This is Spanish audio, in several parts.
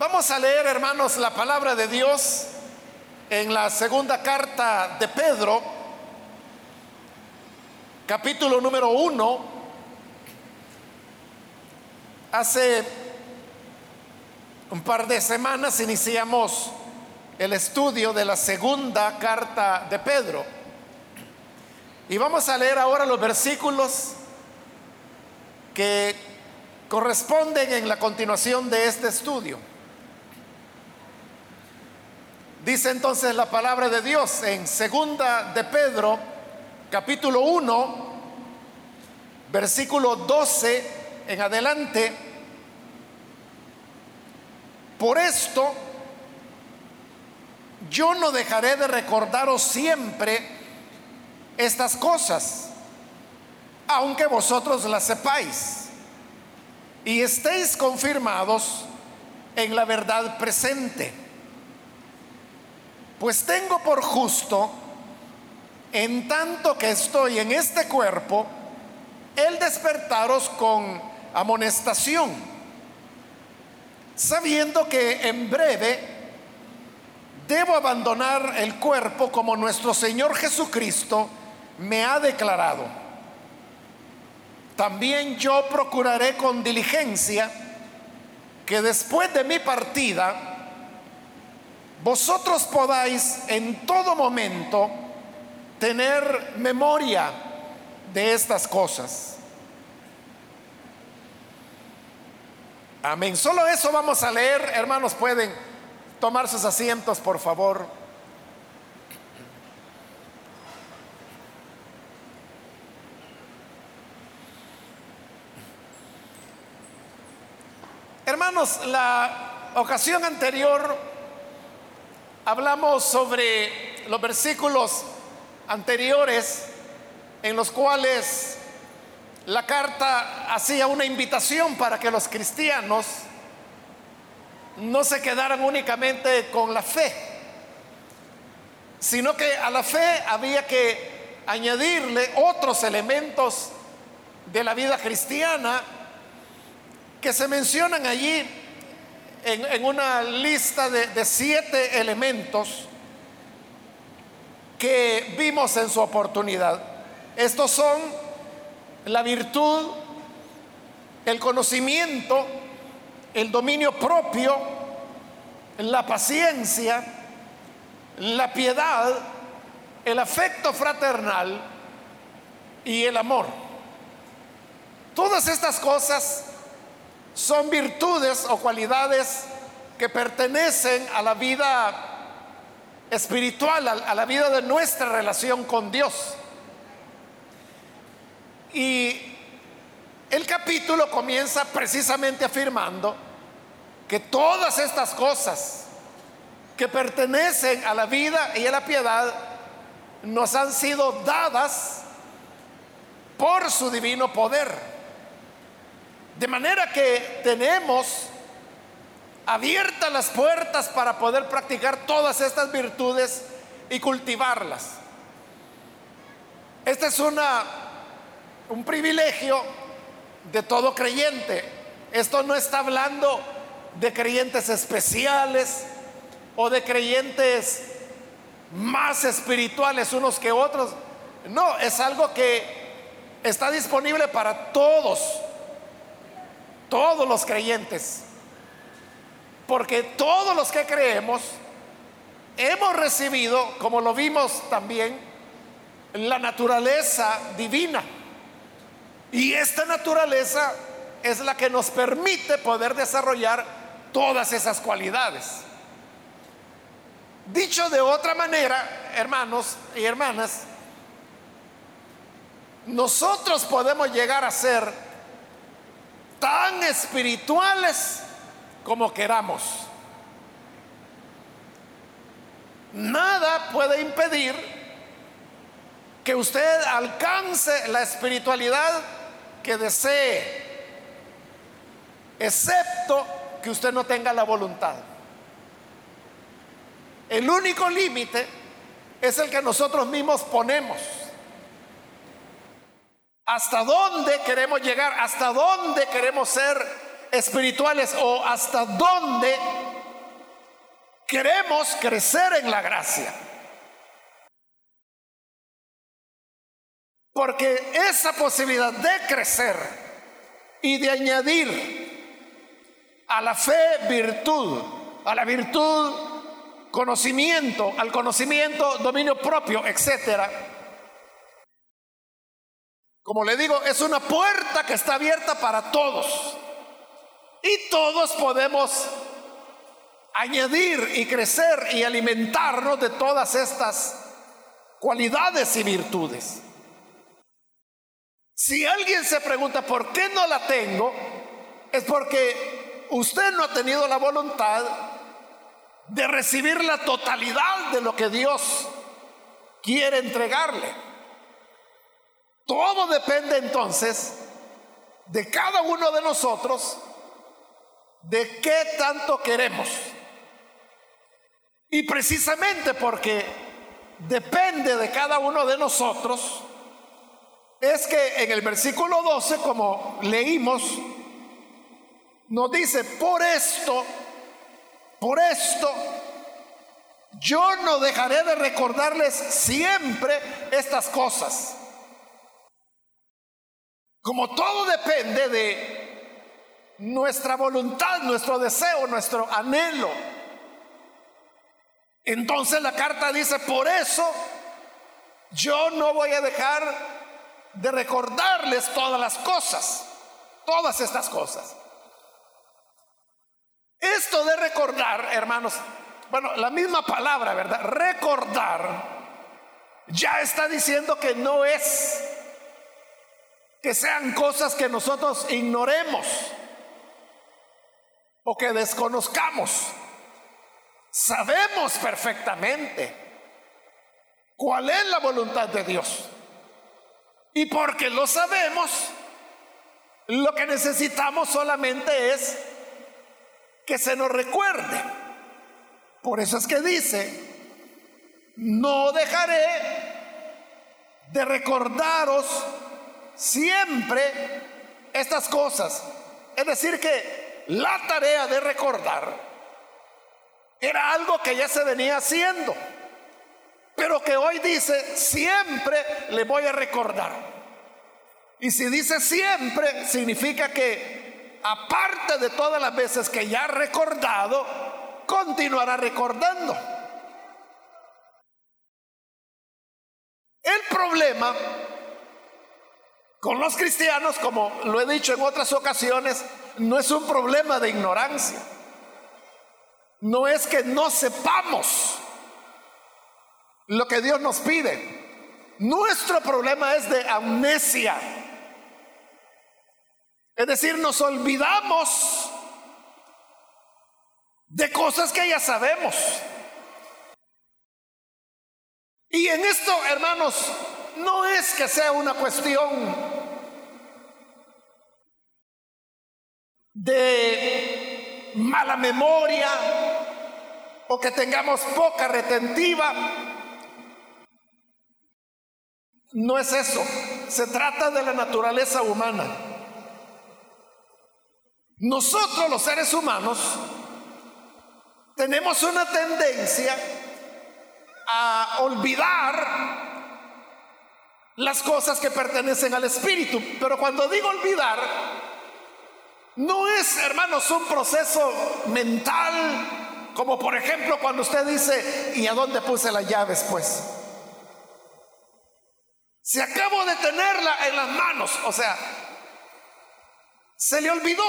Vamos a leer, hermanos, la palabra de Dios en la segunda carta de Pedro, capítulo número uno. Hace un par de semanas iniciamos el estudio de la segunda carta de Pedro. Y vamos a leer ahora los versículos que corresponden en la continuación de este estudio. Dice entonces la palabra de Dios en segunda de Pedro, capítulo 1, versículo 12 en adelante. Por esto, yo no dejaré de recordaros siempre estas cosas, aunque vosotros las sepáis y estéis confirmados en la verdad presente pues tengo por justo, en tanto que estoy en este cuerpo, el despertaros con amonestación, sabiendo que en breve debo abandonar el cuerpo como nuestro Señor Jesucristo me ha declarado. También yo procuraré con diligencia que después de mi partida, vosotros podáis en todo momento tener memoria de estas cosas. Amén. Solo eso vamos a leer. Hermanos, pueden tomar sus asientos, por favor. Hermanos, la ocasión anterior hablamos sobre los versículos anteriores en los cuales la carta hacía una invitación para que los cristianos no se quedaran únicamente con la fe, sino que a la fe había que añadirle otros elementos de la vida cristiana que se mencionan allí en, una lista de, de siete elementos que vimos en su oportunidad. Estos son la virtud, el conocimiento, el dominio propio, la paciencia, la piedad, el afecto fraternal y el amor. Todas estas cosas son virtudes o cualidades que pertenecen a la vida espiritual, a, la vida de nuestra relación con Dios. Y el capítulo comienza precisamente afirmando que todas estas cosas que pertenecen a la vida y a la piedad nos han sido dadas por su divino poder. De manera que tenemos abiertas las puertas para poder practicar todas estas virtudes y cultivarlas. Este es una, un privilegio de todo creyente. Esto no está hablando de creyentes especiales o de creyentes más espirituales unos que otros. No, es algo que está disponible para todos todos los creyentes. Porque todos los que creemos hemos recibido, como lo vimos también, la naturaleza divina. Y esta naturaleza es la que nos permite poder desarrollar todas esas cualidades. Dicho de otra manera, hermanos y hermanas, nosotros podemos llegar a ser tan espirituales como queramos. Nada puede impedir que usted alcance la espiritualidad que desee, excepto que usted no tenga la voluntad. El único límite es el que nosotros mismos ponemos. ¿Hasta dónde queremos llegar? ¿Hasta dónde queremos ser espirituales? ¿O hasta dónde queremos crecer en la gracia. Porque esa posibilidad de crecer y de añadir a la fe virtud, a la virtud conocimiento, al conocimiento dominio propio, etcétera. Como le digo, es una puerta que está abierta para todos. Y todos podemos añadir y crecer y alimentarnos de todas estas cualidades y virtudes. Si alguien se pregunta por qué no la tengo, es porque usted no ha tenido la voluntad de recibir la totalidad de lo que Dios quiere entregarle. Todo depende entonces de cada uno de nosotros, de qué tanto queremos. Y precisamente porque depende de cada uno de nosotros, es que en el versículo 12, como leímos, nos dice, por esto, por esto, yo no dejaré de recordarles siempre estas cosas. Como todo depende de nuestra voluntad, nuestro deseo, nuestro anhelo. Entonces la carta dice, por eso yo no voy a dejar de recordarles todas las cosas, todas estas cosas. Esto de recordar, hermanos, bueno, la misma palabra, ¿verdad? Recordar ya está diciendo que no es que sean cosas que nosotros ignoremos o que desconozcamos. Sabemos perfectamente cuál es la voluntad de Dios. Y porque lo sabemos, lo que necesitamos solamente es que se nos recuerde. Por eso es que dice, no dejaré de recordaros siempre estas cosas. Es decir, que la tarea de recordar era algo que ya se venía haciendo pero que hoy dice, siempre le voy a recordar. Y si dice siempre, significa que aparte de todas las veces que ya ha recordado, continuará recordando. El problema con los cristianos, como lo he dicho en otras ocasiones, no es un problema de ignorancia. No es que no sepamos lo que Dios nos pide. Nuestro problema es de amnesia. Es decir, nos olvidamos de cosas que ya sabemos. Y en esto, hermanos, no es que sea una cuestión de mala memoria o que tengamos poca retentiva. No es eso, se trata de la naturaleza humana. Nosotros los seres humanos tenemos una tendencia a olvidar las cosas que pertenecen al espíritu, pero cuando digo olvidar, no es, hermanos, un proceso mental, como por ejemplo cuando usted dice, ¿y a dónde puse las llaves? Pues si acabo de tenerla en las manos, o sea, se le olvidó.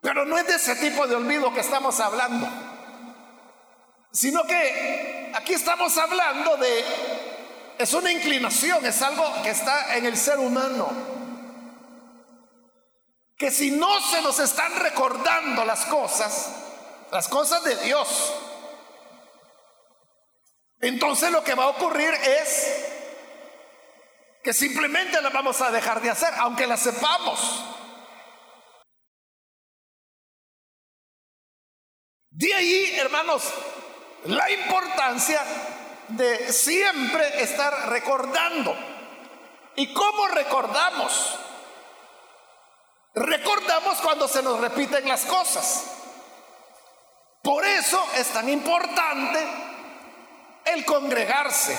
Pero no es de ese tipo de olvido que estamos hablando, sino que aquí estamos hablando de, es una inclinación, es algo que está en el ser humano. Que si no se nos están recordando las cosas, las cosas de Dios, entonces lo que va a ocurrir es que simplemente la vamos a dejar de hacer, aunque la sepamos. De ahí, hermanos, la importancia de siempre estar recordando. ¿Y cómo recordamos? Recordamos cuando se nos repiten las cosas. Por eso es tan importante el congregarse.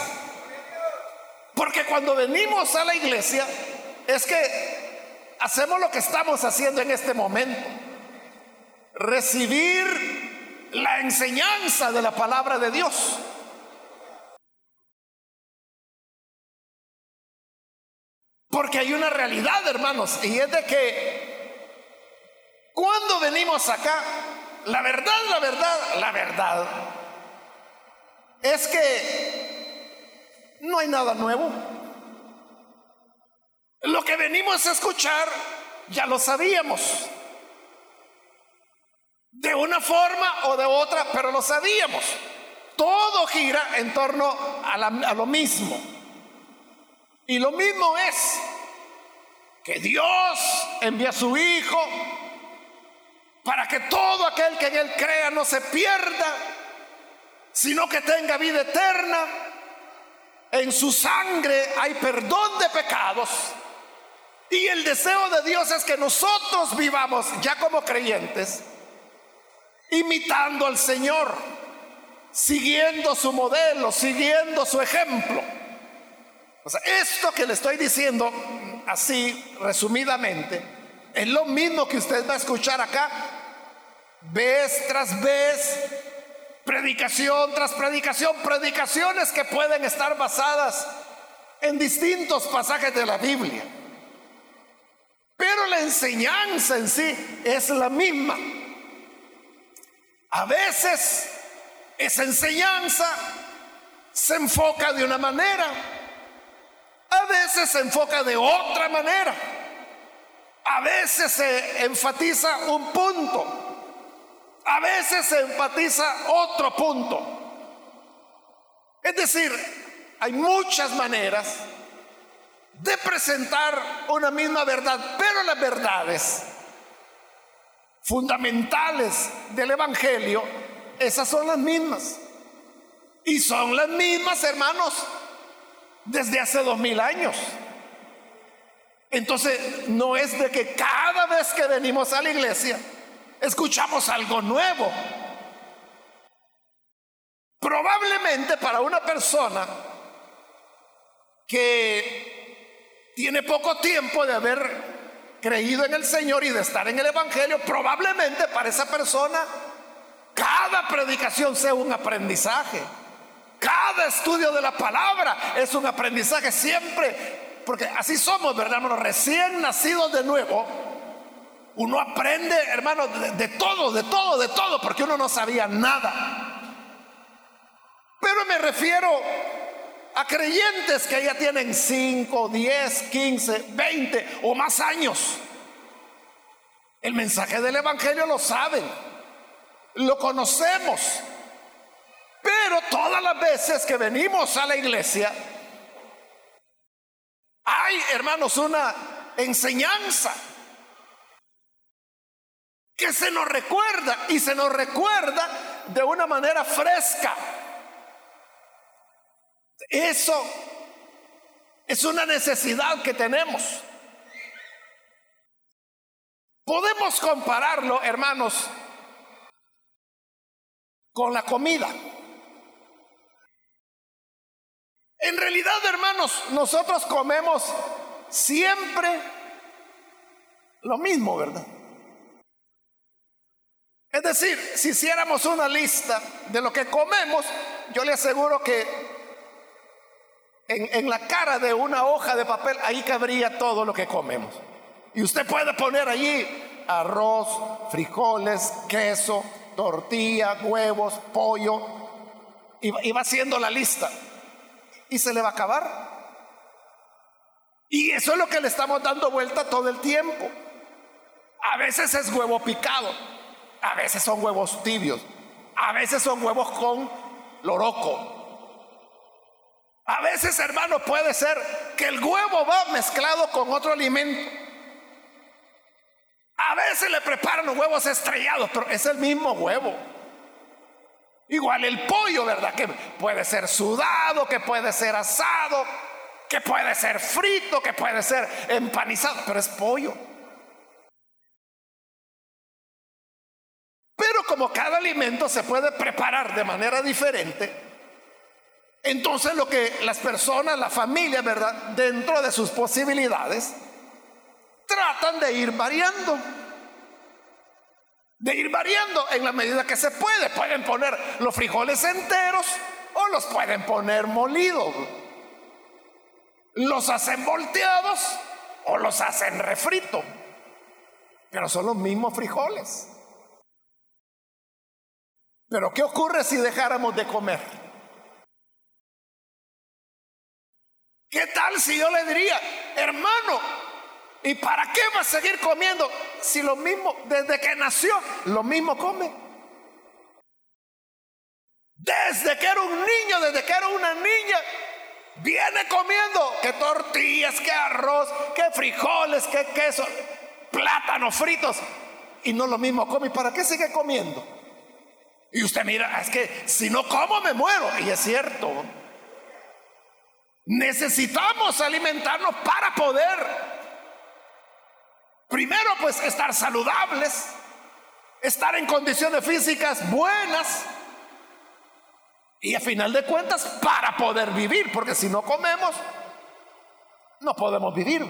Porque cuando venimos a la iglesia es que hacemos lo que estamos haciendo en este momento. Recibir la enseñanza de la palabra de Dios. Porque hay una realidad, hermanos, y es de que cuando venimos acá, la verdad, la verdad, la verdad, es que no hay nada nuevo. Lo que venimos a escuchar ya lo sabíamos. De una forma o de otra, pero lo sabíamos. Todo gira en torno a, lo mismo. Y lo mismo es que Dios envía a su Hijo para que todo aquel que en Él crea no se pierda, sino que tenga vida eterna. En su sangre hay perdón de pecados. Y el deseo de Dios es que nosotros vivamos ya como creyentes, imitando al Señor, siguiendo su modelo, siguiendo su ejemplo. O sea, esto que le estoy diciendo así resumidamente es lo mismo que usted va a escuchar acá, vez tras vez, predicación tras predicación, predicaciones que pueden estar basadas en distintos pasajes de la Biblia. Pero la enseñanza en sí es la misma. A veces esa enseñanza se enfoca de una manera a veces se enfoca de otra manera. A veces se enfatiza un punto. A veces se enfatiza otro punto. Es decir, hay muchas maneras de presentar una misma verdad, pero las verdades fundamentales del Evangelio, esas son las mismas. Y son las mismas, hermanos, desde hace dos mil años. Entonces, no es de que cada vez que venimos a la iglesia escuchamos algo nuevo. Probablemente para una persona que tiene poco tiempo de haber creído en el Señor y de estar en el Evangelio, probablemente para esa persona cada predicación sea un aprendizaje. Cada estudio de la palabra es un aprendizaje siempre, porque así somos, ¿verdad? Recién nacidos de nuevo, uno aprende, hermano, de, todo, de todo, de todo, porque uno no sabía nada. Pero me refiero a creyentes que ya tienen 5, 10, 15, 20 o más años. El mensaje del Evangelio lo saben, lo conocemos. Pero todas las veces que venimos a la iglesia, hay, hermanos, una enseñanza que se nos recuerda y se nos recuerda de una manera fresca. Eso es una necesidad que tenemos. Podemos compararlo, hermanos, con la comida. En realidad, hermanos, nosotros comemos siempre lo mismo, ¿verdad? Es decir, si hiciéramos una lista de lo que comemos, yo le aseguro que en, la cara de una hoja de papel ahí cabría todo lo que comemos. Y usted puede poner allí arroz, frijoles, queso, tortilla, huevos, pollo, y va haciendo la lista y se le va a acabar. Y eso es lo que le estamos dando vuelta todo el tiempo. A veces es huevo picado, a veces son huevos tibios, a veces son huevos con loroco. A veces, hermano, puede ser que el huevo va mezclado con otro alimento. A veces le preparan huevos estrellados, pero es el mismo huevo. Igual el pollo, ¿verdad? Que puede ser sudado, que puede ser asado, que puede ser frito, que puede ser empanizado, pero es pollo. Pero como cada alimento se puede preparar de manera diferente, entonces lo que las personas, la familia, ¿verdad? Dentro de sus posibilidades, tratan de ir variando. De ir variando en la medida que se puede. Pueden poner los frijoles enteros o los pueden poner molidos. Los hacen volteados o los hacen refrito. Pero son los mismos frijoles. Pero ¿qué ocurre si dejáramos de comer? ¿Qué tal si yo le diría, hermano, ¿y para qué va a seguir comiendo si lo mismo, desde que nació, lo mismo come? Desde que era un niño, desde que era una niña, viene comiendo que tortillas, que arroz, que frijoles, que queso, plátanos fritos, y no lo mismo come. ¿Y para qué sigue comiendo? Y usted mira, es que si no como me muero. Y es cierto. Necesitamos alimentarnos para poder, primero pues estar saludables, estar en condiciones físicas buenas y a final de cuentas para poder vivir, porque si no comemos, no podemos vivir.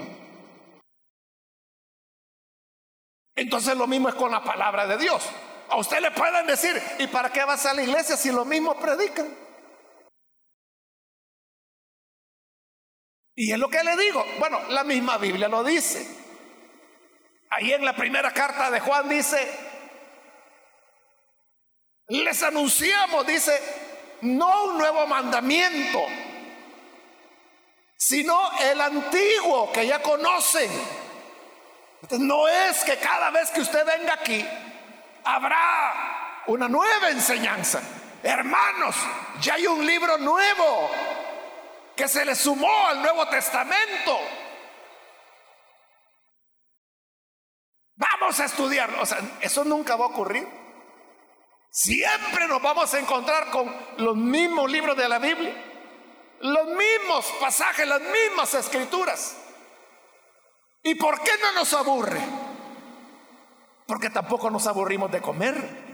Entonces lo mismo es con la palabra de Dios. A usted le pueden decir, ¿y para qué vas a la iglesia si lo mismo predican? Y es lo que le digo. Bueno, la misma Biblia lo dice. Ahí en la primera carta de Juan dice, les anunciamos, dice, no un nuevo mandamiento, sino el antiguo que ya conocen. no es que cada vez que usted venga aquí habrá una nueva enseñanza. Hermanos, ya hay un libro nuevo que se le sumó al Nuevo Testamento. Vamos a estudiarlo. O sea, eso nunca va a ocurrir. Siempre nos vamos a encontrar con los mismos libros de la Biblia, los mismos pasajes, las mismas escrituras. ¿Y por qué no nos aburre? Porque tampoco nos aburrimos de comer.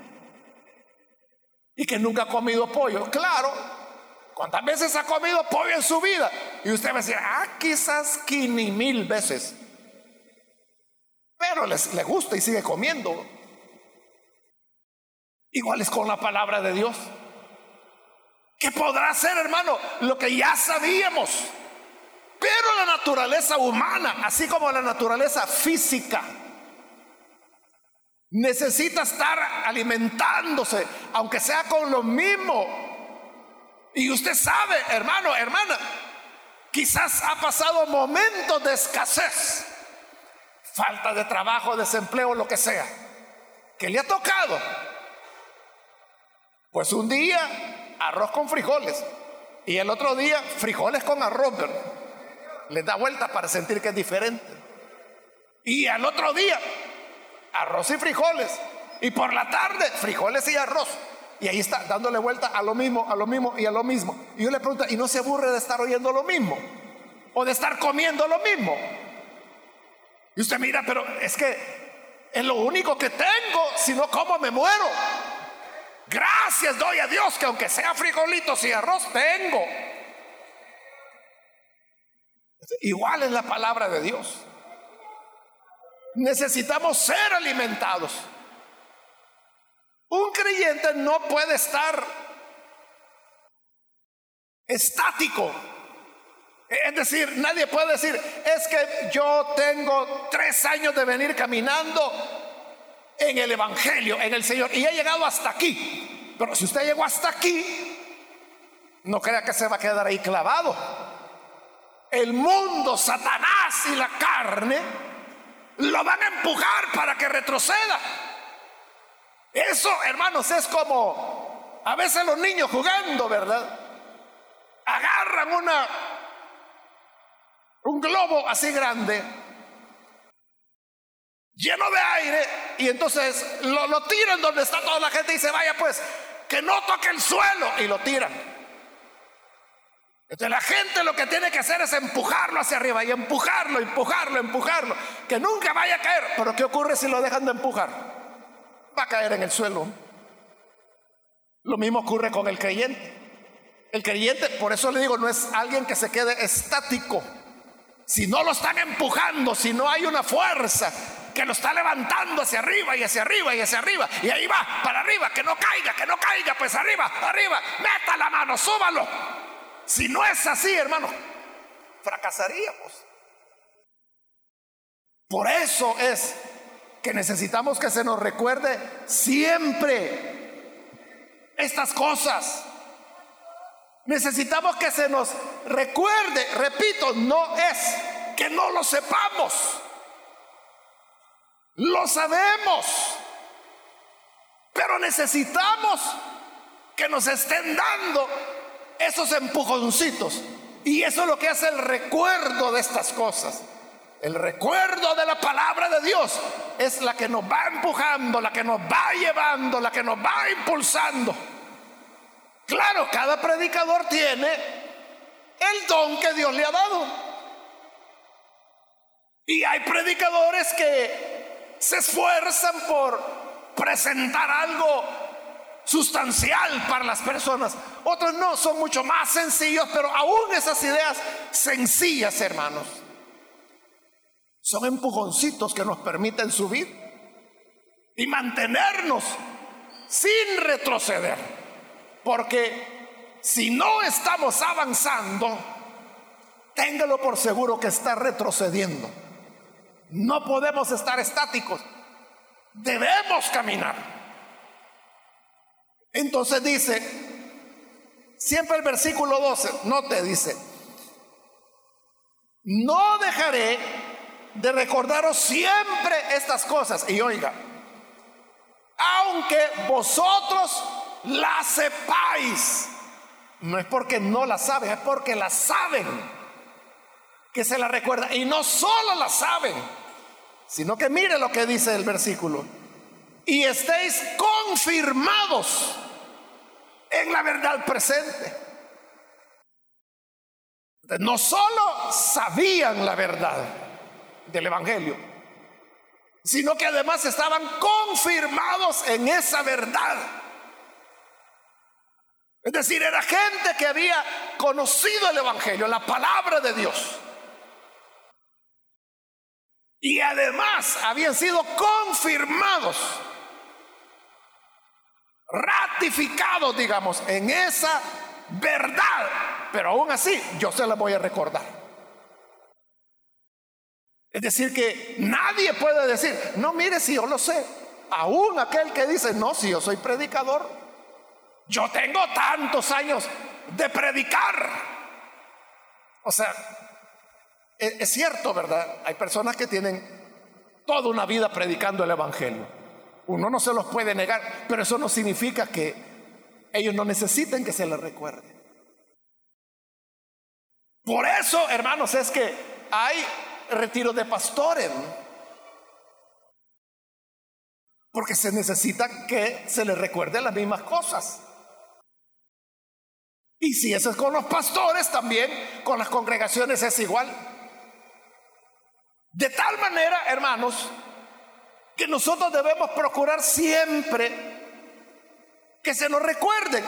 Y que nunca ha comido pollo. Claro, ¿Cuántas veces ha comido pollo en su vida? Y usted va a decir, ah, quizás quini mil veces. Pero les, le gusta y sigue comiendo. Igual es con la palabra de Dios. ¿Qué podrá hacer, hermano? Lo que ya sabíamos. Pero la naturaleza humana, así como la naturaleza física, necesita estar alimentándose, aunque sea con lo mismo y usted sabe, hermano, hermana, quizás ha pasado momentos de escasez, falta de trabajo, desempleo, lo que sea, que le ha tocado. Pues un día arroz con frijoles y el otro día frijoles con arroz. Les da vuelta para sentir que es diferente. Y al otro día arroz y frijoles. Y por la tarde frijoles y arroz. Y ahí está, dándole vuelta a lo mismo, a lo mismo y a lo mismo. Y yo le pregunto, ¿y no se aburre de estar oyendo lo mismo? ¿O de estar comiendo lo mismo? Y usted mira, pero es que es lo único que tengo, si no como me muero. Gracias doy a Dios que aunque sea frijolitos y arroz, tengo. Igual es la palabra de Dios. Necesitamos ser alimentados. Un creyente no puede estar estático. Es decir, nadie puede decir, es que yo tengo tres años de venir caminando en el Evangelio, en el Señor, y he llegado hasta aquí. Pero si usted llegó hasta aquí, no crea que se va a quedar ahí clavado. El mundo, Satanás y la carne lo van a empujar para que retroceda. Eso, hermanos, es como a veces los niños jugando, ¿verdad? Agarran una un globo así grande lleno de aire y entonces lo, tiran donde está toda la gente y dice, vaya pues, que no toque el suelo y lo tiran. Entonces la gente lo que tiene que hacer es empujarlo hacia arriba y empujarlo, empujarlo, empujarlo, que nunca vaya a caer. Pero ¿qué ocurre si lo dejan de empujar? va a caer en el suelo. Lo mismo ocurre con el creyente. El creyente, por eso le digo, no es alguien que se quede estático. Si no lo están empujando, si no hay una fuerza que lo está levantando hacia arriba y hacia arriba y hacia arriba, y ahí va, para arriba, que no caiga, que no caiga, pues arriba, arriba, meta la mano, súbalo. Si no es así, hermano, fracasaríamos. Por eso es que necesitamos que se nos recuerde siempre estas cosas. Necesitamos que se nos recuerde, repito, no es que no lo sepamos. Lo sabemos. Pero necesitamos que nos estén dando esos empujoncitos. Y eso es lo que hace el recuerdo de estas cosas. El recuerdo de la palabra de Dios es la que nos va empujando, la que nos va llevando, la que nos va impulsando. Claro, cada predicador tiene el don que Dios le ha dado. Y hay predicadores que se esfuerzan por presentar algo sustancial para las personas. Otros no, son mucho más sencillos, pero aún esas ideas sencillas, hermanos, son empujoncitos que nos permiten subir y mantenernos sin retroceder. Porque si no estamos avanzando, téngalo por seguro que está retrocediendo. No podemos estar estáticos. Debemos caminar. Entonces dice, siempre el versículo 12, no te dice, no dejaré de recordaros siempre estas cosas. Y oiga, aunque vosotros la sepáis. No es porque no la saben, es porque la saben. Que se la recuerda. Y no solo la saben, sino que mire lo que dice el versículo. Y estéis confirmados en la verdad presente. No solo sabían la verdad del Evangelio, sino que además estaban confirmados en esa verdad. Es decir, era gente que había conocido el Evangelio, la palabra de Dios. Y además habían sido confirmados, ratificados, digamos, en esa verdad. Pero aún así, yo se la voy a recordar. Es decir, que nadie puede decir, no, mire si yo lo sé. Aún aquel que dice, no, si yo soy predicador, yo tengo tantos años de predicar. O sea, e-, es, cierto, ¿verdad? Hay personas que tienen toda una vida predicando el Evangelio. Uno no se los puede negar, pero eso no significa que ellos no necesiten que se les recuerde. Por eso, hermanos, es que hay retiro de pastores. Porque se necesita que se les recuerde las mismas cosas. Y si eso es con los pastores, también con las congregaciones es igual. De tal manera, hermanos, que nosotros debemos procurar siempre que se nos recuerden.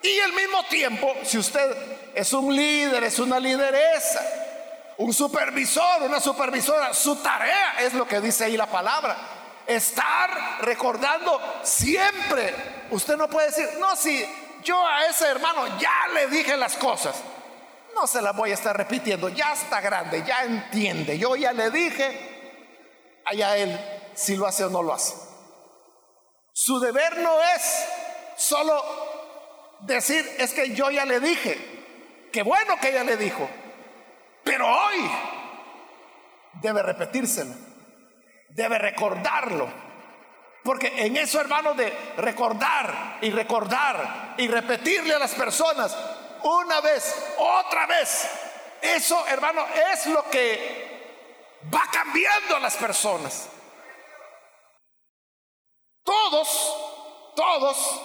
Y al mismo tiempo, si usted es un líder, es una lideresa, un supervisor, una supervisora, su tarea es lo que dice ahí la palabra. Estar recordando siempre. Usted no puede decir, no, si yo a ese hermano ya le dije las cosas. No se las voy a estar repitiendo, ya está grande, ya entiende. Yo ya le dije, allá él si lo hace o no lo hace. Su deber no es solo decir, es que yo ya le dije, qué bueno que ella le dijo, pero hoy debe repetírselo, debe recordarlo porque en eso, hermano, de recordar y recordar y repetirle a las personas una vez, otra vez, eso, hermano, es lo que va cambiando a las personas. Todos, todos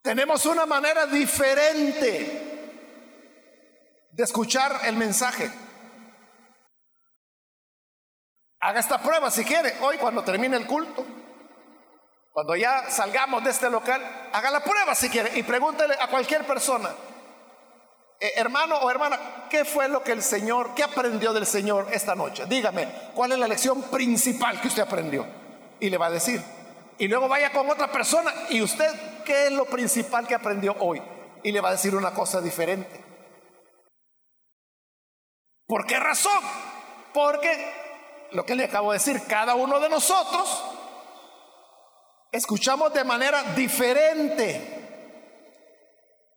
tenemos una manera diferente de escuchar el mensaje. Haga esta prueba si quiere, hoy cuando termine el culto. Cuando ya salgamos de este local, haga la prueba si quiere y pregúntele a cualquier persona, eh, hermano o hermana, ¿qué fue lo que el Señor, qué aprendió del Señor esta noche? Dígame, ¿cuál es la lección principal que usted aprendió? Y le va a decir. Y luego vaya con otra persona y usted, ¿qué es lo principal que aprendió hoy? Y le va a decir una cosa diferente. ¿Por qué razón? Porque lo que le acabo de decir, cada uno de nosotros escuchamos de manera diferente.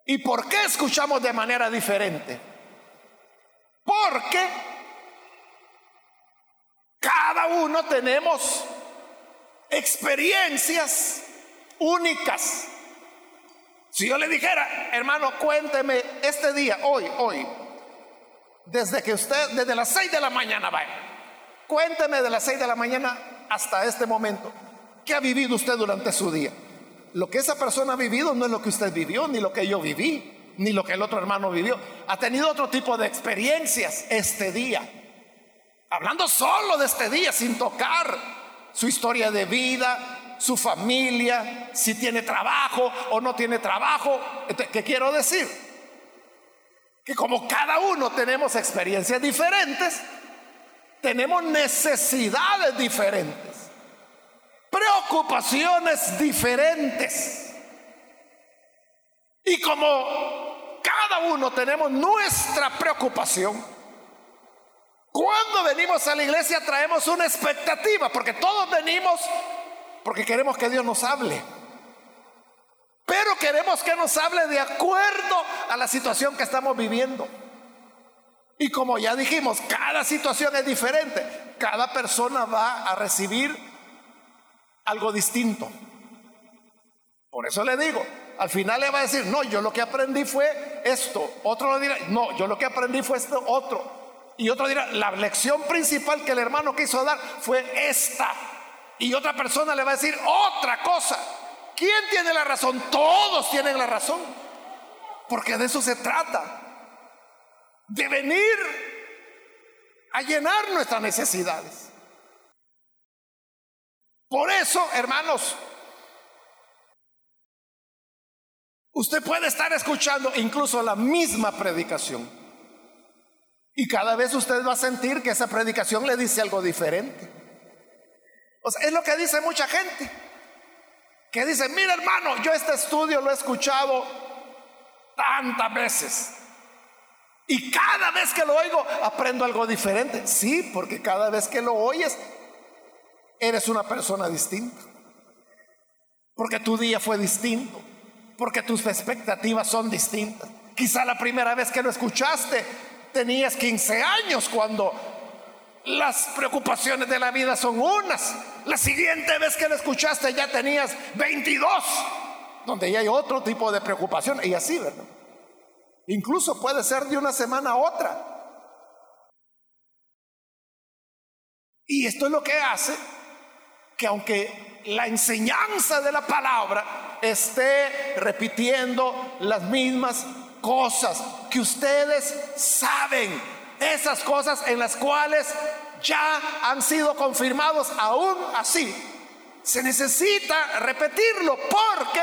¿Y por qué escuchamos de manera diferente? Porque cada uno tenemos experiencias únicas. Si yo le dijera, hermano, cuénteme este día, hoy, hoy, desde que usted, desde las seis de la mañana, vaya, cuénteme de las seis de la mañana hasta este momento, ¿qué ha vivido usted durante su día? Lo que esa persona ha vivido no es lo que usted vivió, ni lo que yo viví, ni lo que el otro hermano vivió. Ha tenido otro tipo de experiencias este día. Hablando solo de este día, sin tocar su historia de vida, su familia, si tiene trabajo o no tiene trabajo. ¿Qué quiero decir? Que como cada uno tenemos experiencias diferentes, tenemos necesidades diferentes preocupaciones diferentes. Y como cada uno tenemos nuestra preocupación, cuando venimos a la iglesia traemos una expectativa, porque todos venimos porque queremos que Dios nos hable. Pero queremos que nos hable de acuerdo a la situación que estamos viviendo. Y como ya dijimos, cada situación es diferente. Cada persona va a recibir algo distinto. Por eso le digo, al final le va a decir, no, yo lo que aprendí fue esto. Otro le dirá, no, yo lo que aprendí fue esto otro. Y otro dirá, la lección principal que el hermano quiso dar fue esta. Y otra persona le va a decir otra cosa. ¿Quién tiene la razón? Todos tienen la razón. Porque de eso se trata. De venir a llenar nuestras necesidades. Por eso, hermanos, usted puede estar escuchando incluso la misma predicación. Y cada vez usted va a sentir que esa predicación le dice algo diferente. O sea, es lo que dice mucha gente. Que dice, mira hermano, yo este estudio lo he escuchado tantas veces. Y cada vez que lo oigo, aprendo algo diferente. Sí, porque cada vez que lo oyes, eres una persona distinta. Porque tu día fue distinto. Porque tus expectativas son distintas. Quizá la primera vez que lo escuchaste tenías 15 años cuando las preocupaciones de la vida son unas. La siguiente vez que lo escuchaste ya tenías 22, donde ya hay otro tipo de preocupación y así, ¿verdad? Incluso puede ser de una semana a otra. Y esto es lo que hace que aunque la enseñanza de la palabra esté repitiendo las mismas cosas que ustedes saben, esas cosas en las cuales ya han sido confirmados aún así. Se necesita repetirlo porque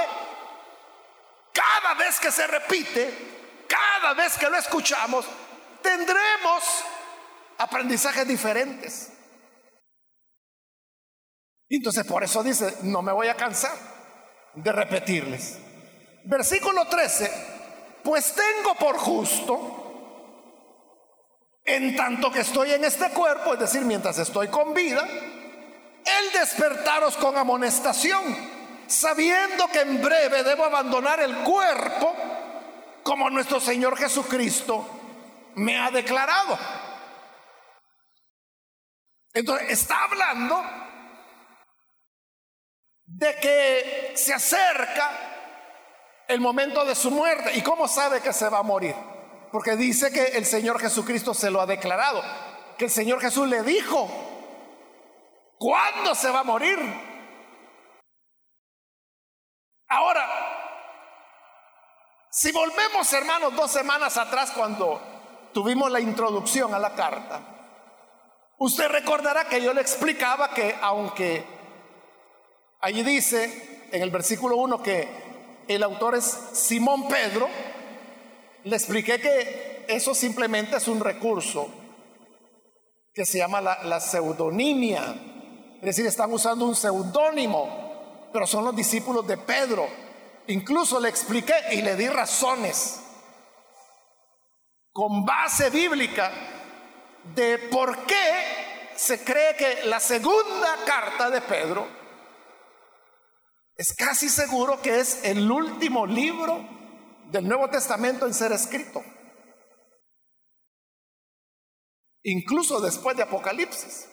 cada vez que se repite, cada vez que lo escuchamos, tendremos aprendizajes diferentes. Entonces por eso dice, no me voy a cansar de repetirles. Versículo 13, pues tengo por justo, en tanto que estoy en este cuerpo, es decir, mientras estoy con vida, el despertaros con amonestación, sabiendo que en breve debo abandonar el cuerpo como nuestro Señor Jesucristo me ha declarado. Entonces, está hablando de que se acerca el momento de su muerte. ¿Y cómo sabe que se va a morir? Porque dice que el Señor Jesucristo se lo ha declarado, que el Señor Jesús le dijo, ¿cuándo se va a morir? Ahora, si volvemos hermanos dos semanas atrás cuando tuvimos la introducción a la carta, usted recordará que yo le explicaba que aunque Allí dice en el versículo 1 que el autor es Simón Pedro. Le expliqué que eso simplemente es un recurso que se llama la, la pseudonimia. Es decir, están usando un seudónimo, pero son los discípulos de Pedro. Incluso le expliqué y le di razones con base bíblica de por qué se cree que la segunda carta de Pedro es casi seguro que es el último libro del Nuevo Testamento en ser escrito. Incluso después de Apocalipsis.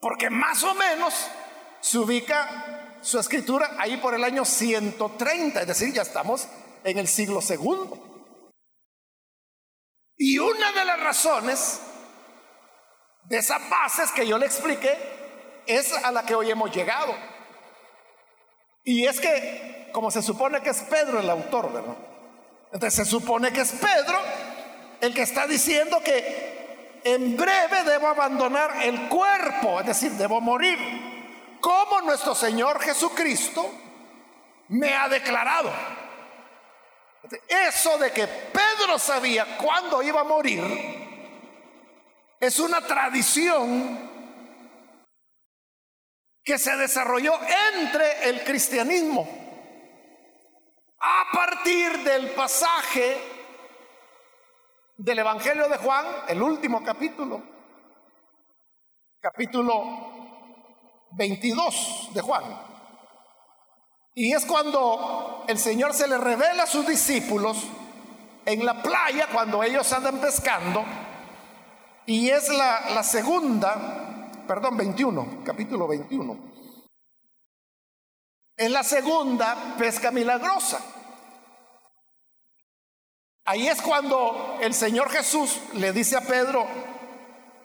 Porque más o menos se ubica su escritura ahí por el año 130, es decir, ya estamos en el siglo segundo. Y una de las razones de esas bases que yo le expliqué es a la que hoy hemos llegado. Y es que, como se supone que es Pedro el autor, ¿verdad? Entonces se supone que es Pedro el que está diciendo que en breve debo abandonar el cuerpo, es decir, debo morir, nuestro Señor Jesucristo me ha declarado. Eso de que Pedro sabía cuándo iba a morir es una tradición que se desarrolló entre el cristianismo a partir del pasaje del Evangelio de Juan, el último capítulo, capítulo 22 de Juan. Y es cuando el Señor se le revela a sus discípulos en la playa, cuando ellos andan pescando, y es la, la segunda, perdón, 21, capítulo 21. Es la segunda pesca milagrosa. Ahí es cuando el Señor Jesús le dice a Pedro,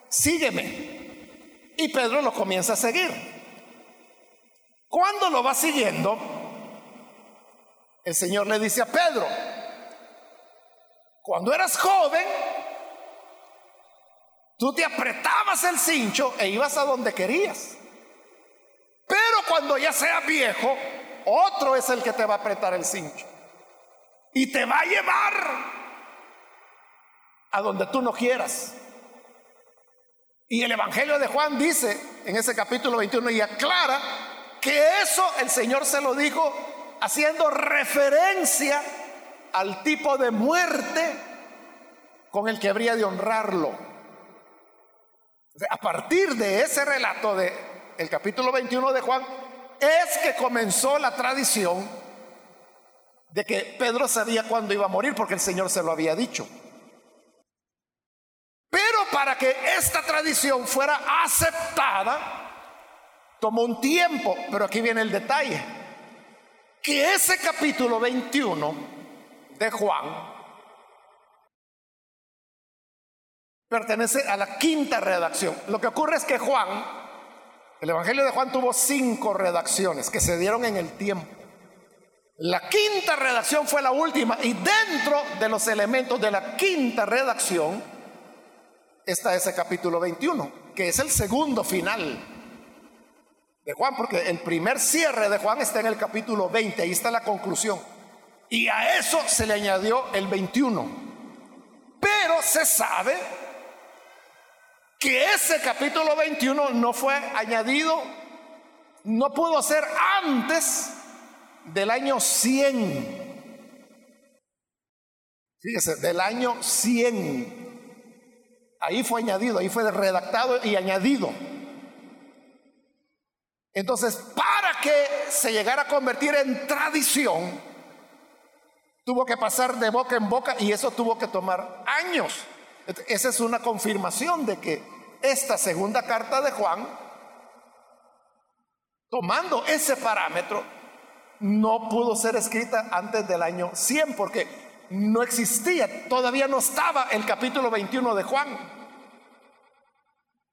sígueme. Y Pedro lo comienza a seguir. Cuando lo va siguiendo, el Señor le dice a Pedro, cuando eras joven, tú te apretabas el cincho e ibas a donde querías. Pero cuando ya seas viejo, otro es el que te va a apretar el cincho. Y te va a llevar a donde tú no quieras. Y el Evangelio de Juan dice en ese capítulo 21 y aclara que eso el Señor se lo dijo haciendo referencia al tipo de muerte con el que habría de honrarlo. A partir de ese relato de el capítulo 21 de Juan es que comenzó la tradición de que Pedro sabía cuándo iba a morir porque el Señor se lo había dicho. Pero para que esta tradición fuera aceptada, Tomó un tiempo, pero aquí viene el detalle. Que ese capítulo 21 de Juan pertenece a la quinta redacción. Lo que ocurre es que Juan, el Evangelio de Juan tuvo cinco redacciones que se dieron en el tiempo. La quinta redacción fue la última y dentro de los elementos de la quinta redacción está ese capítulo 21, que es el segundo final de Juan, porque el primer cierre de Juan está en el capítulo 20, ahí está la conclusión. Y a eso se le añadió el 21. Pero se sabe que ese capítulo 21 no fue añadido, no pudo ser antes del año 100. Fíjese, del año 100. Ahí fue añadido, ahí fue redactado y añadido. Entonces, para que se llegara a convertir en tradición, tuvo que pasar de boca en boca y eso tuvo que tomar años. Esa es una confirmación de que esta segunda carta de Juan, tomando ese parámetro, no pudo ser escrita antes del año 100 porque no existía, todavía no estaba el capítulo 21 de Juan.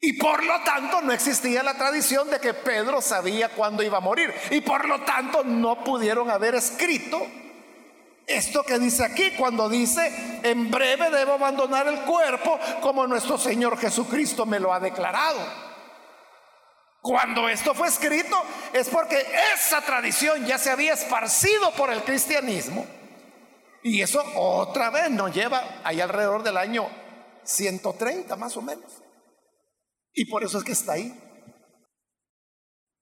Y por lo tanto no existía la tradición de que Pedro sabía cuándo iba a morir. Y por lo tanto no pudieron haber escrito esto que dice aquí cuando dice, en breve debo abandonar el cuerpo como nuestro Señor Jesucristo me lo ha declarado. Cuando esto fue escrito es porque esa tradición ya se había esparcido por el cristianismo. Y eso otra vez nos lleva ahí alrededor del año 130 más o menos. Y por eso es que está ahí.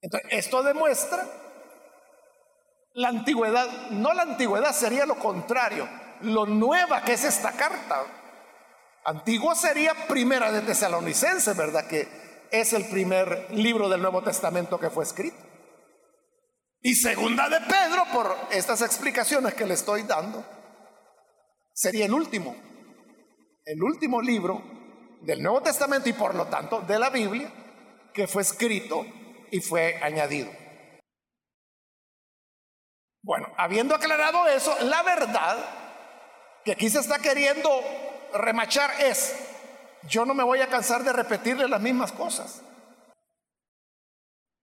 Entonces, esto demuestra la antigüedad, no la antigüedad sería lo contrario, lo nueva que es esta carta. Antiguo sería primera de Tesalonicenses, ¿verdad? Que es el primer libro del Nuevo Testamento que fue escrito. Y segunda de Pedro, por estas explicaciones que le estoy dando, sería el último, el último libro del Nuevo Testamento y por lo tanto de la Biblia que fue escrito y fue añadido. Bueno, habiendo aclarado eso, la verdad que aquí se está queriendo remachar es yo no me voy a cansar de repetirle las mismas cosas.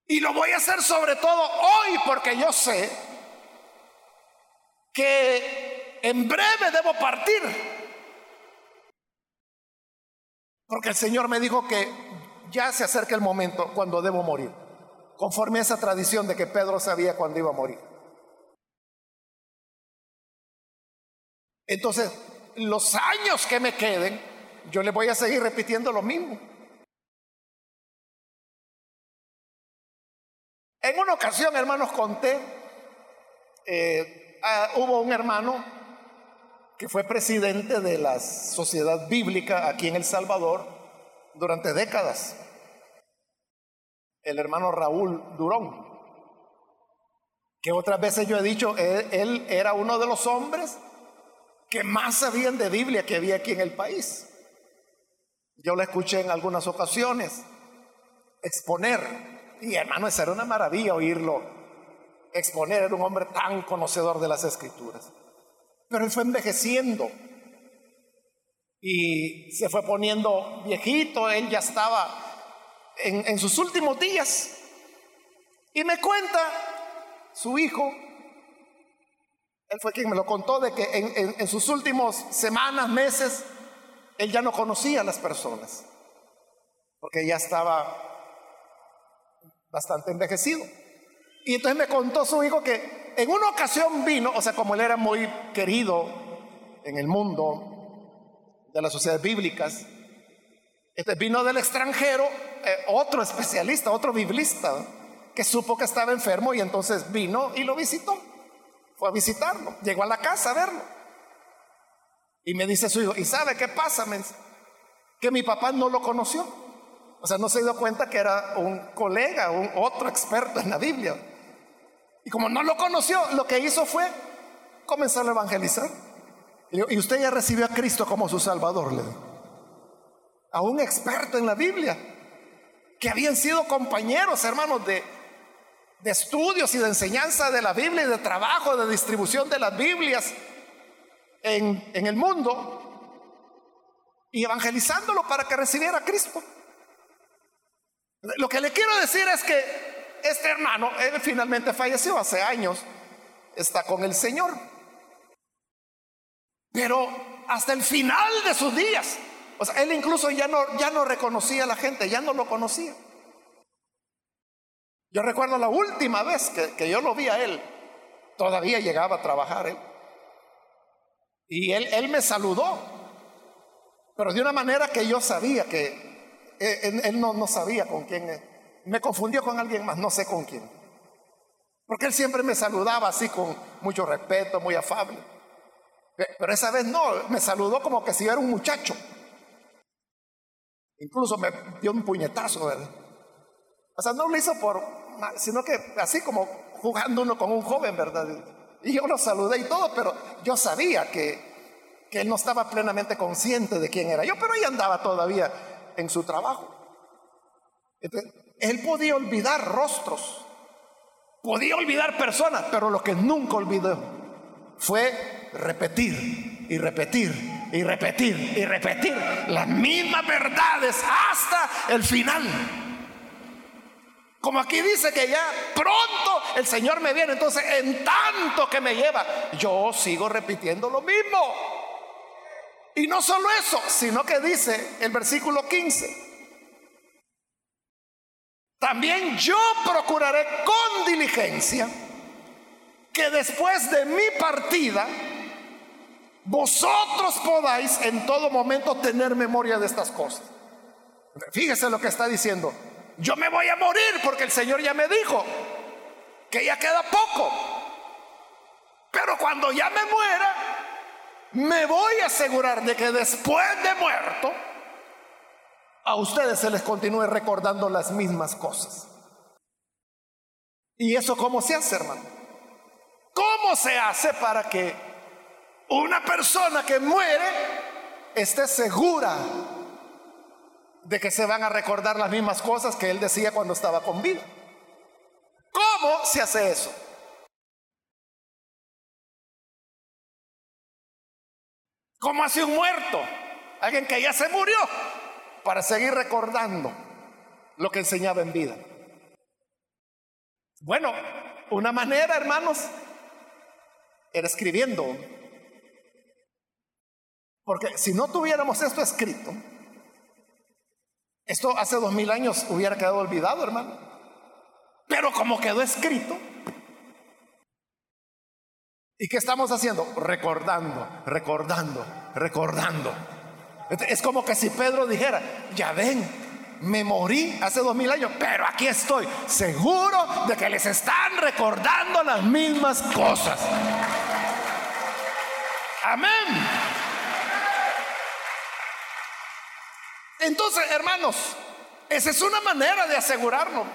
Y lo voy a hacer sobre todo hoy porque yo sé que en breve debo partir. Porque el Señor me dijo que ya se acerca el momento cuando debo morir, conforme a esa tradición de que Pedro sabía cuándo iba a morir. Entonces, los años que me queden, yo le voy a seguir repitiendo lo mismo. En una ocasión, hermanos, conté, eh, hubo un hermano que fue presidente de la Sociedad Bíblica aquí en El Salvador durante décadas, el hermano Raúl Durón, que otras veces yo he dicho, él era uno de los hombres que más sabían de Biblia que había aquí en el país. Yo la escuché en algunas ocasiones exponer. Y hermano, esa era una maravilla oírlo exponer. Era un hombre tan conocedor de las escrituras. Pero él fue envejeciendo. Y se fue poniendo viejito. Él ya estaba en, sus últimos días. Y me cuenta su hijo, él fue quien me lo contó, de que en, en sus últimos semanas, meses, él ya no conocía a las personas, porque ya estaba bastante envejecido. Y entonces me contó su hijo que en una ocasión vino, o sea, como él era muy querido en el mundo de las sociedades bíblicas, este vino del extranjero eh, otro especialista, otro biblista, que supo que estaba enfermo y entonces vino y lo visitó. Fue a visitarlo, llegó a la casa a verlo. Y me dice su hijo, ¿y sabe qué pasa? que mi papá no lo conoció. O sea, no se dio cuenta que era un colega, un otro experto en la Biblia. Y como no lo conoció, lo que hizo fue comenzar a evangelizar. Y, usted ya recibió a Cristo como su Salvador, le A un experto en la Biblia, que habían sido compañeros, hermanos, de, de estudios y de enseñanza de la Biblia y de trabajo, de distribución de las Biblias en, el mundo y evangelizándolo para que recibiera a Cristo. Lo que le quiero decir es que este hermano, él finalmente falleció hace años, está con el Señor. Pero hasta el final de sus días, o sea, él incluso ya no, ya no reconocía a la gente, ya no lo conocía. Yo recuerdo la última vez que, que yo lo vi a él, todavía llegaba a trabajar él. Y él, él me saludó, pero de una manera que yo sabía que eh, él, no, no, sabía con quién. Eh, me confundió con alguien más, no sé con quién. Porque él siempre me saludaba así con mucho respeto, muy afable. Pero esa vez no, me saludó como que si yo era un muchacho. Incluso me dio un puñetazo, ¿verdad? O sea, no lo hizo por, sino que así como jugando uno con un joven, ¿verdad? Y yo lo saludé y todo, pero yo sabía que, que él no estaba plenamente consciente de quién era yo, pero ahí andaba todavía en su trabajo. Él podía olvidar rostros, podía olvidar personas, pero lo que nunca olvidó fue repetir y repetir y repetir y repetir las mismas verdades hasta el final. Como aquí dice que ya pronto el Señor me viene, entonces en tanto que me lleva, yo sigo repitiendo lo mismo. Y no solo eso, sino que dice el versículo 15, también yo procuraré con diligencia que después de mi partida, vosotros podáis en todo momento tener memoria de estas cosas. Fíjese lo que está diciendo. Yo me voy a morir porque el Señor ya me dijo que ya queda poco. Pero cuando ya me muera, me voy a asegurar de que después de muerto, a ustedes se les continúe recordando las mismas cosas. ¿Y eso cómo se hace, hermano? ¿Cómo se hace para que una persona que muere esté segura de que se van a recordar las mismas cosas que él decía cuando estaba con vida? ¿Cómo se hace eso? ¿Cómo hace un muerto? Alguien que ya se murió para seguir recordando lo que enseñaba en vida. Bueno, una manera, hermanos, era escribiendo. Porque si no tuviéramos esto escrito, esto hace dos mil años hubiera quedado olvidado, hermano. Pero como quedó escrito, ¿y qué estamos haciendo? Recordando, recordando, recordando. Es como que si Pedro dijera, ya ven, me morí hace dos mil años, pero aquí estoy, seguro de que les están recordando las mismas cosas. Amén. Entonces, hermanos, esa es una manera de asegurarnos.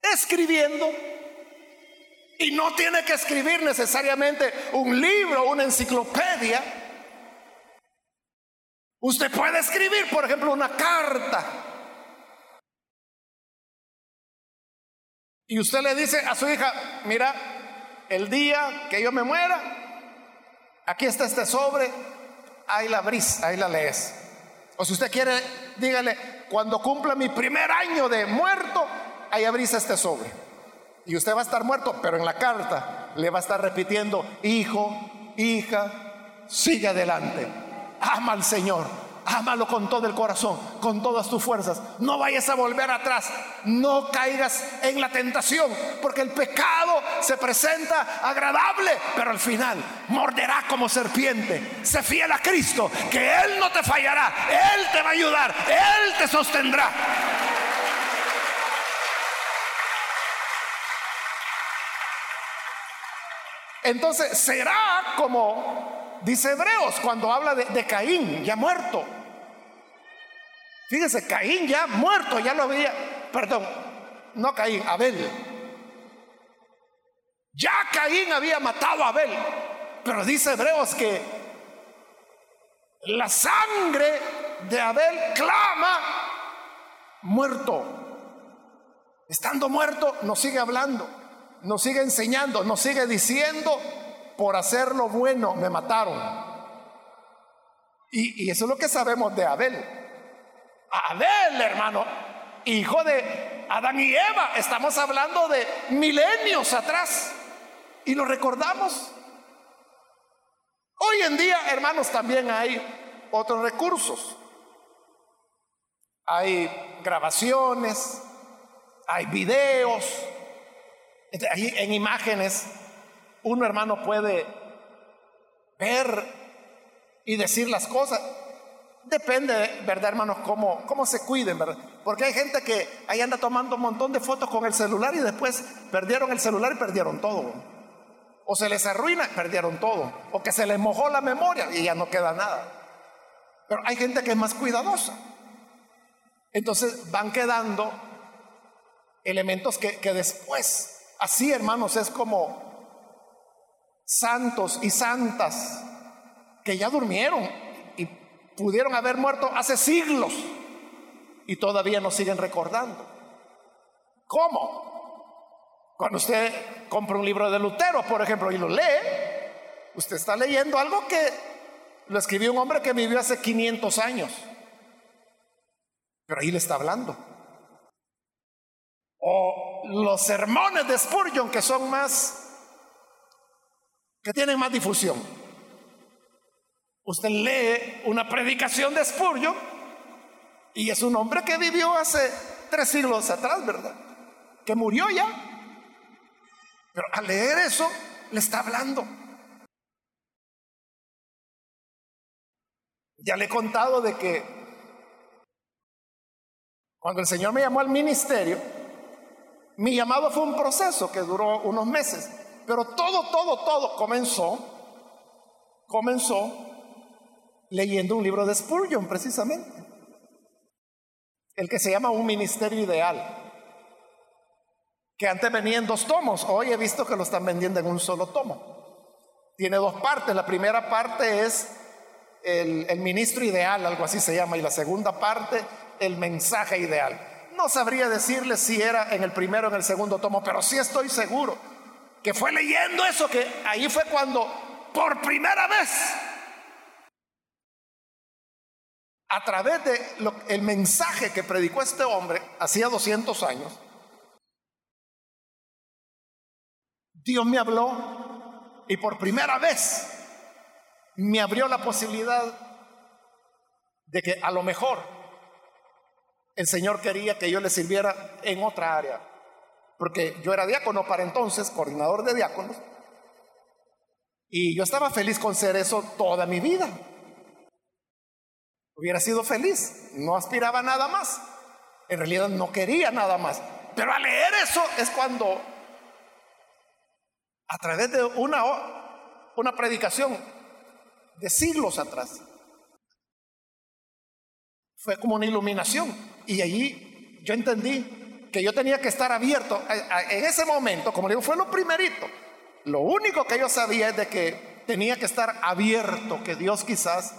Escribiendo. Y no tiene que escribir necesariamente un libro, una enciclopedia. Usted puede escribir, por ejemplo, una carta. Y usted le dice a su hija, mira, el día que yo me muera, aquí está este sobre, ahí la brisa, ahí la lees. O si usted quiere, dígale, cuando cumpla mi primer año de muerto, ahí abrís este sobre. Y usted va a estar muerto, pero en la carta le va a estar repitiendo, hijo, hija, sigue adelante, ama al Señor, Ámalo con todo el corazón, con todas tus fuerzas. No vayas a volver atrás. No caigas en la tentación, porque el pecado se presenta agradable, pero al final morderá como serpiente. Sé fiel a Cristo, que Él no te fallará. Él te va a ayudar. Él te sostendrá. Entonces será como dice Hebreos cuando habla de, Caín, ya muerto. Fíjese, Caín ya muerto, ya lo había, perdón, no Caín, Abel. Ya Caín había matado a Abel, pero dice Hebreos que la sangre de Abel clama muerto. Estando muerto, nos sigue hablando, nos sigue enseñando, nos sigue diciendo, por hacer lo bueno me mataron. Y, eso es lo que sabemos de Abel. Abel, hermano, hijo de Adán y Eva. Estamos hablando de milenios atrás. Y lo recordamos. Hoy en día, hermanos, también hay otros recursos. Hay grabaciones, hay videos, en imágenes. Uno, hermano, puede ver y decir las cosas. Depende, ¿verdad, hermanos? Cómo, cómo se cuiden, ¿verdad? Porque hay gente que ahí anda tomando un montón de fotos con el celular y después perdieron el celular y perdieron todo. O se les arruina, perdieron todo. O que se les mojó la memoria y ya no queda nada. Pero hay gente que es más cuidadosa. Entonces van quedando elementos que, que después, así hermanos, es como santos y santas que ya durmieron pudieron haber muerto hace siglos y todavía nos siguen recordando. ¿Cómo? Cuando usted compra un libro de Lutero, por ejemplo, y lo lee, usted está leyendo algo que lo escribió un hombre que vivió hace 500 años. Pero ahí le está hablando. O los sermones de Spurgeon que son más, que tienen más difusión. Usted lee una predicación de Spurgeon y es un hombre que vivió hace tres siglos atrás, ¿verdad? Que murió ya. Pero al leer eso, le está hablando. Ya le he contado de que cuando el Señor me llamó al ministerio, mi llamado fue un proceso que duró unos meses, pero todo, todo, todo comenzó, comenzó leyendo un libro de Spurgeon precisamente, el que se llama Un Ministerio Ideal, que antes venía en dos tomos, hoy he visto que lo están vendiendo en un solo tomo. Tiene dos partes, la primera parte es el, el ministro ideal, algo así se llama, y la segunda parte, el mensaje ideal. No sabría decirle si era en el primero o en el segundo tomo, pero sí estoy seguro que fue leyendo eso que ahí fue cuando por primera vez a través de el mensaje que predicó este hombre hacía 200 años, Dios me habló y por primera vez me abrió la posibilidad de que a lo mejor el Señor quería que yo le sirviera en otra área, porque yo era diácono para entonces, coordinador de diáconos, y yo estaba feliz con ser eso toda mi vida. Hubiera sido feliz, no aspiraba nada más, en realidad no quería nada más, pero al leer eso es cuando, a través de una, una predicación de siglos atrás, fue como una iluminación. Y allí yo entendí que yo tenía que estar abierto. En ese momento, como digo, fue lo primerito. Lo único que yo sabía es de que tenía que estar abierto, que Dios quizás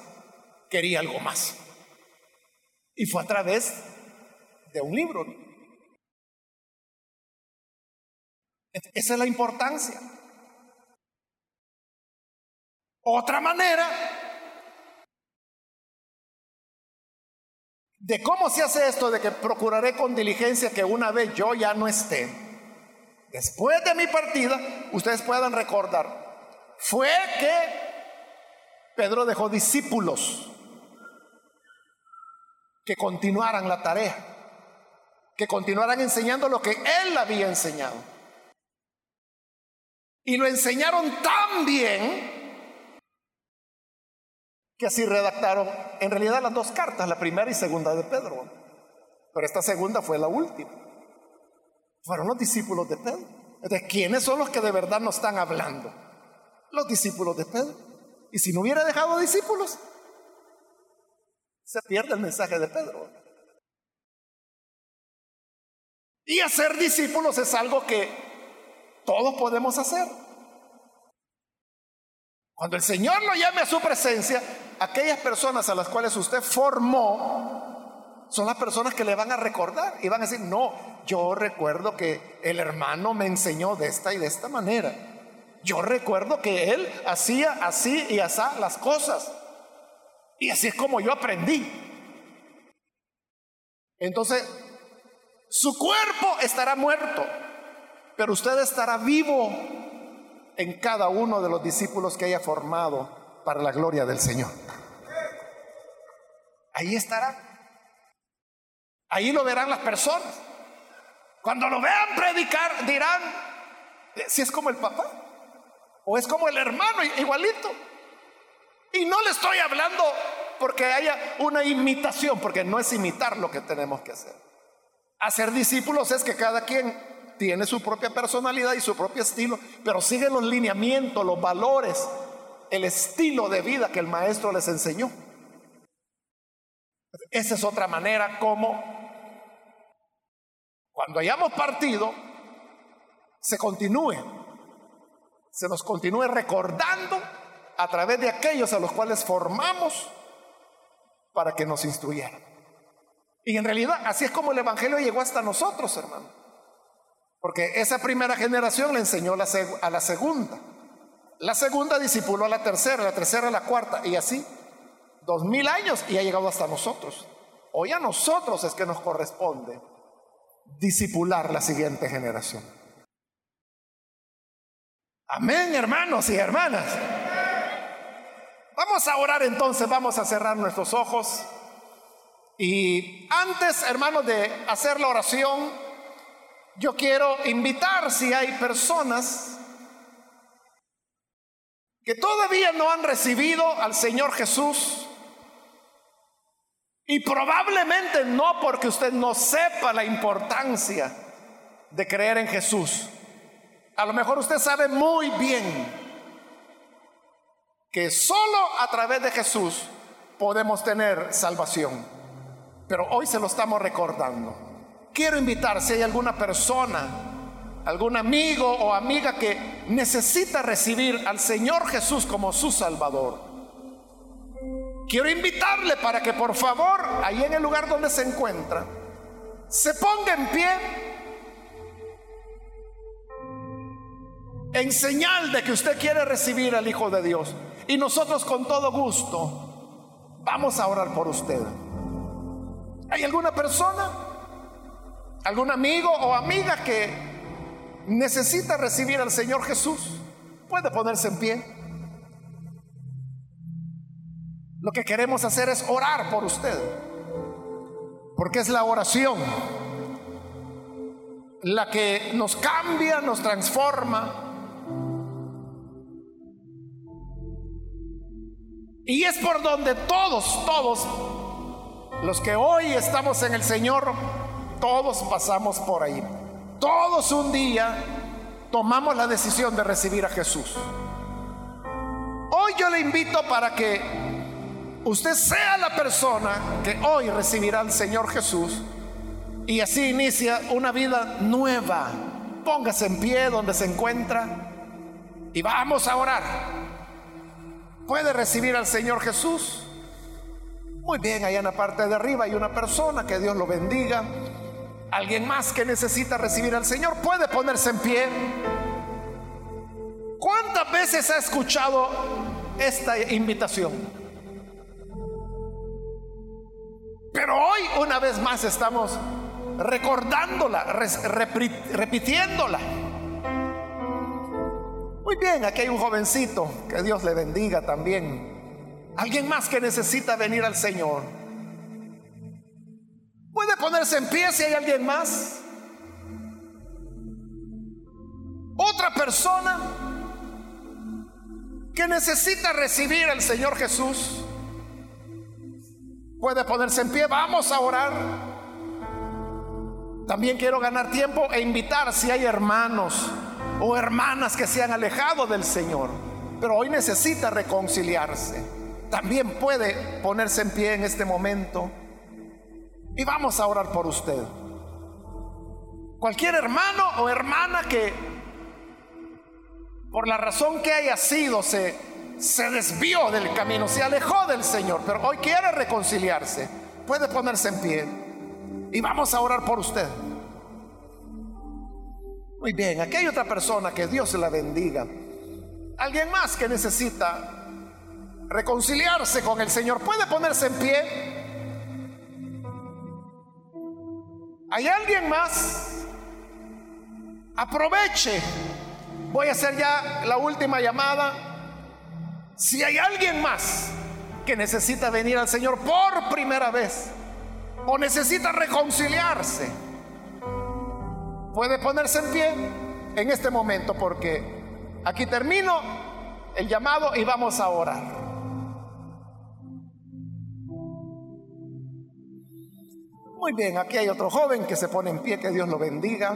quería algo más. Y fue a través de un libro. Esa es la importancia. Otra manera de cómo se hace esto, de que procuraré con diligencia que una vez yo ya no esté, después de mi partida, ustedes puedan recordar, fue que Pedro dejó discípulos que continuaran la tarea, que continuaran enseñando lo que él había enseñado. Y lo enseñaron tan bien que así redactaron en realidad las dos cartas, la primera y segunda de Pedro. Pero esta segunda fue la última. Fueron los discípulos de Pedro. ¿De quiénes son los que de verdad nos están hablando? Los discípulos de Pedro. Y si no hubiera dejado discípulos, se pierde el mensaje de Pedro. Y hacer discípulos es algo que todos podemos hacer. Cuando el Señor lo llame a su presencia, aquellas personas a las cuales usted formó son las personas que le van a recordar y van a decir, no, yo recuerdo que el hermano me enseñó de esta y de esta manera. Yo recuerdo que él hacía así y así las cosas. Y así es como yo aprendí. Entonces, su cuerpo estará muerto, pero usted estará vivo en cada uno de los discípulos que haya formado para la gloria del Señor. Ahí estará. Ahí lo verán las personas. Cuando lo vean predicar, dirán, eh, si es como el papá o es como el hermano, igualito. Y no le estoy hablando porque haya una imitación, porque no es imitar lo que tenemos que hacer. Hacer discípulos es que cada quien tiene su propia personalidad y su propio estilo, pero sigue los lineamientos, los valores, el estilo de vida que el maestro les enseñó. Esa es otra manera como cuando hayamos partido, se continúe, se nos continúe recordando a través de aquellos a los cuales formamos para que nos instruyeran. Y en realidad así es como el Evangelio llegó hasta nosotros, hermano. Porque esa primera generación le enseñó a la segunda. La segunda discipuló a la tercera, la tercera a la cuarta, y así. Dos mil años y ha llegado hasta nosotros. Hoy a nosotros es que nos corresponde discipular la siguiente generación. Amén, hermanos y hermanas. Vamos a orar entonces, vamos a cerrar nuestros ojos Y antes, hermanos, de hacer la oración, yo quiero invitar si hay personas que todavía no han recibido al Señor Jesús y probablemente no porque usted no sepa la importancia de creer en Jesús. A lo mejor usted sabe muy bien que solo a través de Jesús podemos tener salvación. Pero hoy se lo estamos recordando. Quiero invitar si hay alguna persona, algún amigo o amiga que necesita recibir al Señor Jesús como su Salvador. Quiero invitarle para que por favor, ahí en el lugar donde se encuentra, se ponga en pie en señal de que usted quiere recibir al Hijo de Dios. Y nosotros con todo gusto vamos a orar por usted. ¿Hay alguna persona, algún amigo o amiga que necesita recibir al Señor Jesús? Puede ponerse en pie. Lo que queremos hacer es orar por usted, porque es la oración la que nos cambia, nos transforma, Y es por donde todos, todos, los que hoy estamos en el Señor, todos pasamos por ahí. Todos un día tomamos la decisión de recibir a Jesús. Hoy yo le invito para que usted sea la persona que hoy recibirá al Señor Jesús y así inicia una vida nueva. Póngase en pie donde se encuentra y vamos a orar puede recibir al Señor Jesús. Muy bien, allá en la parte de arriba hay una persona, que Dios lo bendiga. Alguien más que necesita recibir al Señor puede ponerse en pie. ¿Cuántas veces ha escuchado esta invitación? Pero hoy una vez más estamos recordándola, repitiéndola. Muy bien, aquí hay un jovencito, que Dios le bendiga también. Alguien más que necesita venir al Señor. ¿Puede ponerse en pie si hay alguien más? Otra persona que necesita recibir al Señor Jesús. Puede ponerse en pie, vamos a orar. También quiero ganar tiempo e invitar si hay hermanos o hermanas que se han alejado del Señor, pero hoy necesita reconciliarse. También puede ponerse en pie en este momento y vamos a orar por usted. Cualquier hermano o hermana que por la razón que haya sido se, se desvió del camino, se alejó del Señor, pero hoy quiere reconciliarse, puede ponerse en pie y vamos a orar por usted. Muy bien, aquí hay otra persona que Dios la bendiga. Alguien más que necesita reconciliarse con el Señor. ¿Puede ponerse en pie? ¿Hay alguien más? Aproveche. Voy a hacer ya la última llamada. Si hay alguien más que necesita venir al Señor por primera vez o necesita reconciliarse, puede ponerse en pie en este momento porque aquí termino el llamado y vamos a orar. Muy bien, aquí hay otro joven que se pone en pie, que Dios lo bendiga.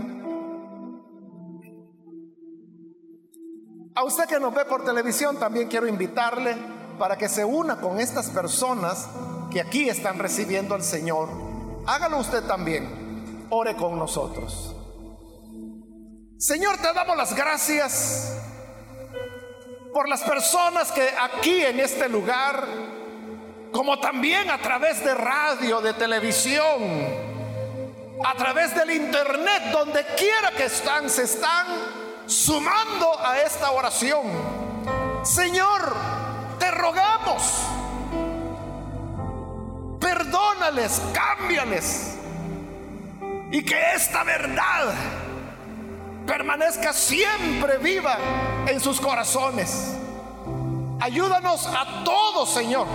A usted que nos ve por televisión también quiero invitarle para que se una con estas personas que aquí están recibiendo al Señor. Hágalo usted también. Ore con nosotros. Señor, te damos las gracias por las personas que aquí en este lugar, como también a través de radio, de televisión, a través del internet, donde quiera que están, se están sumando a esta oración. Señor, te rogamos, perdónales, cámbiales, y que esta verdad permanezca siempre viva en sus corazones. Ayúdanos a todos, Señor,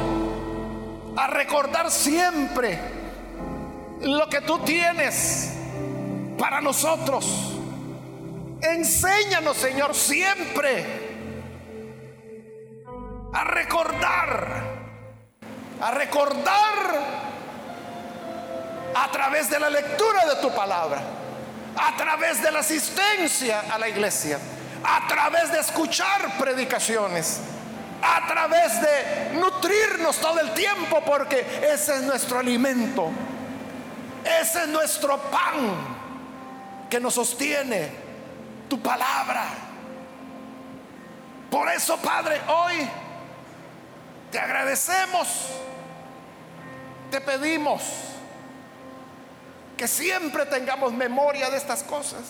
a recordar siempre lo que tú tienes para nosotros. Enséñanos, Señor, siempre a recordar, a recordar a través de la lectura de tu palabra, a través de la asistencia a la iglesia, a través de escuchar predicaciones, a través de nutrirnos todo el tiempo, porque ese es nuestro alimento, ese es nuestro pan que nos sostiene, tu palabra. Por eso, Padre, hoy te agradecemos, te pedimos que siempre tengamos memoria de estas cosas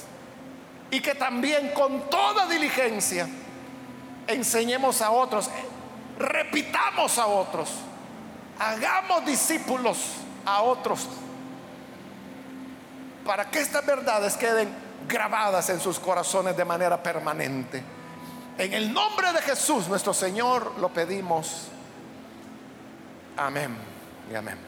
y que también con toda diligencia enseñemos a otros, repitamos a otros, hagamos discípulos a otros, para que estas verdades queden grabadas en sus corazones de manera permanente. En el nombre de Jesús nuestro Señor lo pedimos. Amén y amén.